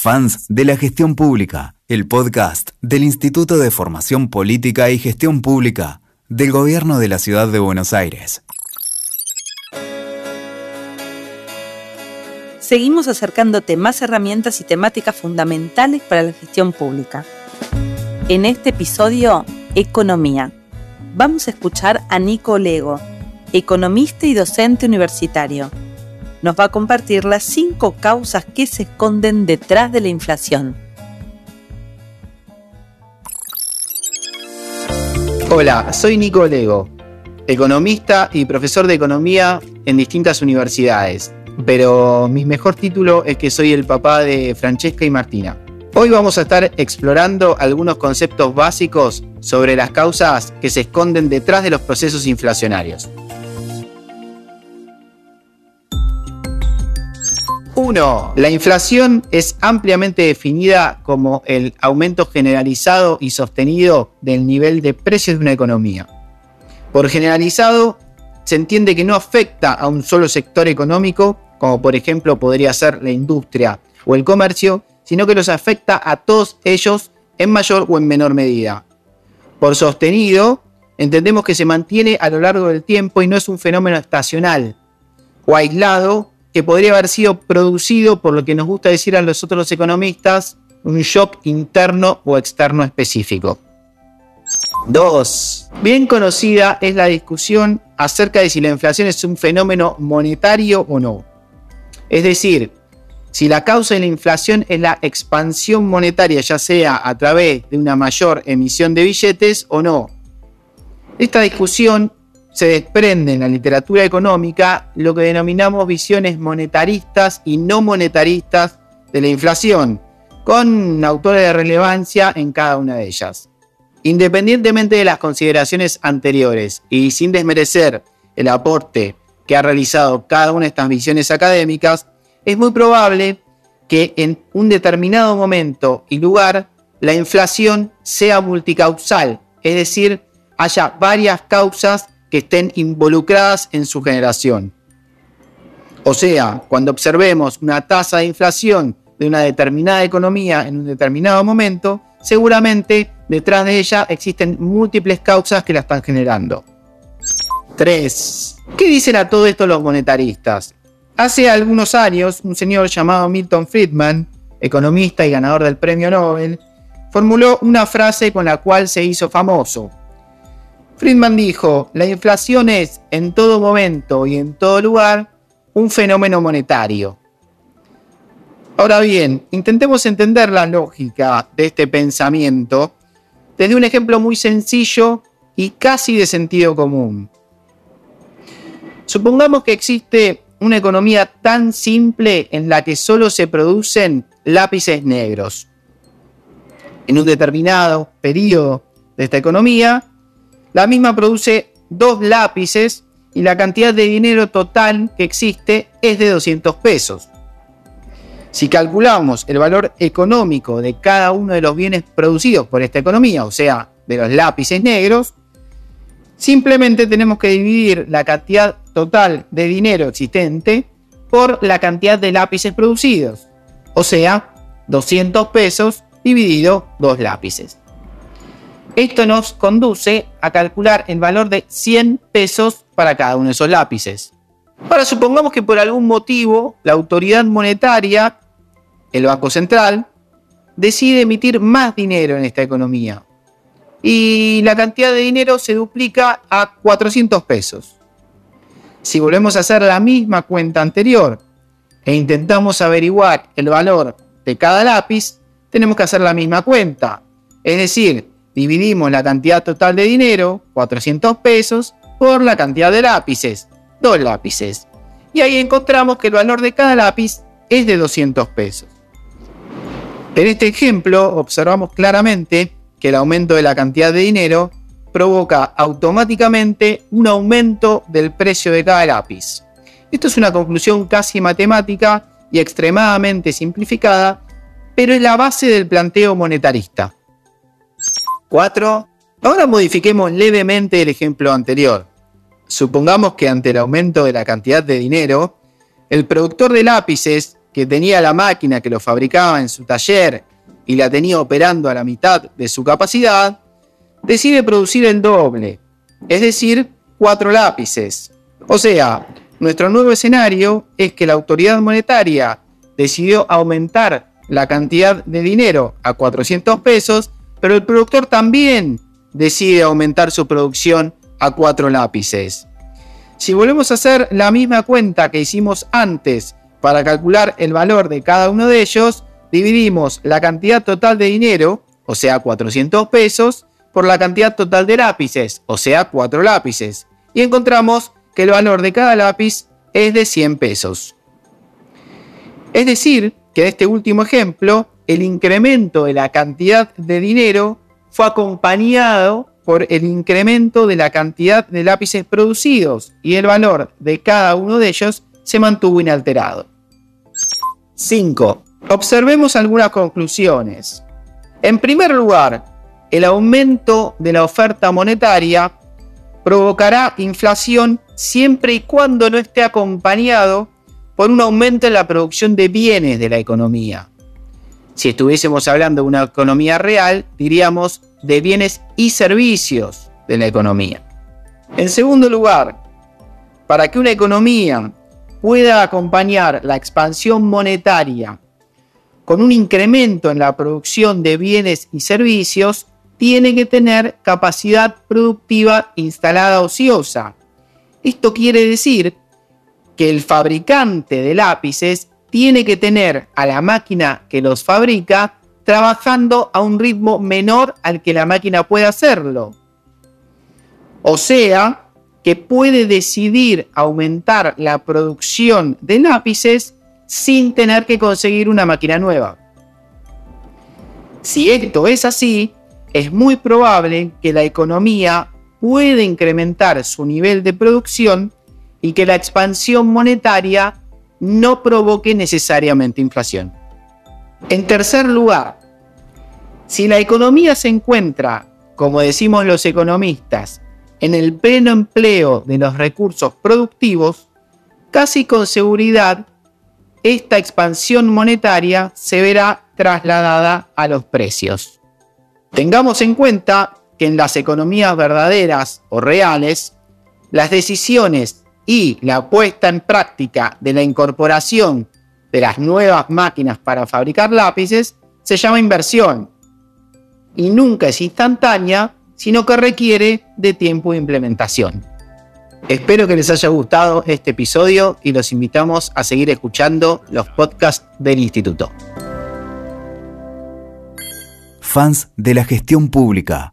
fans de la gestión pública, el podcast del Instituto de Formación Política y Gestión Pública del Gobierno de la Ciudad de Buenos Aires. Seguimos acercándote más herramientas y temáticas fundamentales para la gestión pública. En este episodio, Economía. Vamos a escuchar a Nico Lego, economista y docente universitario nos va a compartir las cinco causas que se esconden detrás de la inflación. Hola, soy Nico Lego, economista y profesor de economía en distintas universidades, pero mi mejor título es que soy el papá de Francesca y Martina. Hoy vamos a estar explorando algunos conceptos básicos sobre las causas que se esconden detrás de los procesos inflacionarios. 1. La inflación es ampliamente definida como el aumento generalizado y sostenido del nivel de precios de una economía. Por generalizado, se entiende que no afecta a un solo sector económico, como por ejemplo podría ser la industria o el comercio, sino que los afecta a todos ellos en mayor o en menor medida. Por sostenido, entendemos que se mantiene a lo largo del tiempo y no es un fenómeno estacional o aislado que podría haber sido producido por lo que nos gusta decir a los otros economistas, un shock interno o externo específico. 2. Bien conocida es la discusión acerca de si la inflación es un fenómeno monetario o no. Es decir, si la causa de la inflación es la expansión monetaria, ya sea a través de una mayor emisión de billetes o no. Esta discusión se desprende en la literatura económica lo que denominamos visiones monetaristas y no monetaristas de la inflación, con autores de relevancia en cada una de ellas. Independientemente de las consideraciones anteriores y sin desmerecer el aporte que ha realizado cada una de estas visiones académicas, es muy probable que en un determinado momento y lugar la inflación sea multicausal, es decir, haya varias causas que estén involucradas en su generación. O sea, cuando observemos una tasa de inflación de una determinada economía en un determinado momento, seguramente detrás de ella existen múltiples causas que la están generando. 3. ¿Qué dicen a todo esto los monetaristas? Hace algunos años, un señor llamado Milton Friedman, economista y ganador del premio Nobel, formuló una frase con la cual se hizo famoso. Friedman dijo, la inflación es en todo momento y en todo lugar un fenómeno monetario. Ahora bien, intentemos entender la lógica de este pensamiento desde un ejemplo muy sencillo y casi de sentido común. Supongamos que existe una economía tan simple en la que solo se producen lápices negros. En un determinado periodo de esta economía, la misma produce dos lápices y la cantidad de dinero total que existe es de 200 pesos. Si calculamos el valor económico de cada uno de los bienes producidos por esta economía, o sea, de los lápices negros, simplemente tenemos que dividir la cantidad total de dinero existente por la cantidad de lápices producidos, o sea, 200 pesos dividido dos lápices. Esto nos conduce a calcular el valor de 100 pesos para cada uno de esos lápices. Ahora supongamos que por algún motivo la autoridad monetaria, el Banco Central, decide emitir más dinero en esta economía. Y la cantidad de dinero se duplica a 400 pesos. Si volvemos a hacer la misma cuenta anterior e intentamos averiguar el valor de cada lápiz, tenemos que hacer la misma cuenta. Es decir, dividimos la cantidad total de dinero, 400 pesos, por la cantidad de lápices, dos lápices. Y ahí encontramos que el valor de cada lápiz es de 200 pesos. En este ejemplo observamos claramente que el aumento de la cantidad de dinero provoca automáticamente un aumento del precio de cada lápiz. Esto es una conclusión casi matemática y extremadamente simplificada, pero es la base del planteo monetarista. 4. Ahora modifiquemos levemente el ejemplo anterior. Supongamos que ante el aumento de la cantidad de dinero, el productor de lápices que tenía la máquina que lo fabricaba en su taller y la tenía operando a la mitad de su capacidad, decide producir el doble, es decir, cuatro lápices. O sea, nuestro nuevo escenario es que la autoridad monetaria decidió aumentar la cantidad de dinero a 400 pesos, pero el productor también decide aumentar su producción a cuatro lápices. Si volvemos a hacer la misma cuenta que hicimos antes para calcular el valor de cada uno de ellos, dividimos la cantidad total de dinero, o sea 400 pesos, por la cantidad total de lápices, o sea 4 lápices, y encontramos que el valor de cada lápiz es de 100 pesos. Es decir, que en este último ejemplo, el incremento de la cantidad de dinero fue acompañado por el incremento de la cantidad de lápices producidos y el valor de cada uno de ellos se mantuvo inalterado. 5. Observemos algunas conclusiones. En primer lugar, el aumento de la oferta monetaria provocará inflación siempre y cuando no esté acompañado por un aumento en la producción de bienes de la economía. Si estuviésemos hablando de una economía real, diríamos de bienes y servicios de la economía. En segundo lugar, para que una economía pueda acompañar la expansión monetaria con un incremento en la producción de bienes y servicios, tiene que tener capacidad productiva instalada ociosa. Esto quiere decir que el fabricante de lápices tiene que tener a la máquina que los fabrica trabajando a un ritmo menor al que la máquina puede hacerlo. O sea, que puede decidir aumentar la producción de lápices sin tener que conseguir una máquina nueva. Si esto es así, es muy probable que la economía pueda incrementar su nivel de producción y que la expansión monetaria no provoque necesariamente inflación. En tercer lugar, si la economía se encuentra, como decimos los economistas, en el pleno empleo de los recursos productivos, casi con seguridad esta expansión monetaria se verá trasladada a los precios. Tengamos en cuenta que en las economías verdaderas o reales, las decisiones y la puesta en práctica de la incorporación de las nuevas máquinas para fabricar lápices se llama inversión y nunca es instantánea, sino que requiere de tiempo de implementación. Espero que les haya gustado este episodio y los invitamos a seguir escuchando los podcasts del instituto. Fans de la gestión pública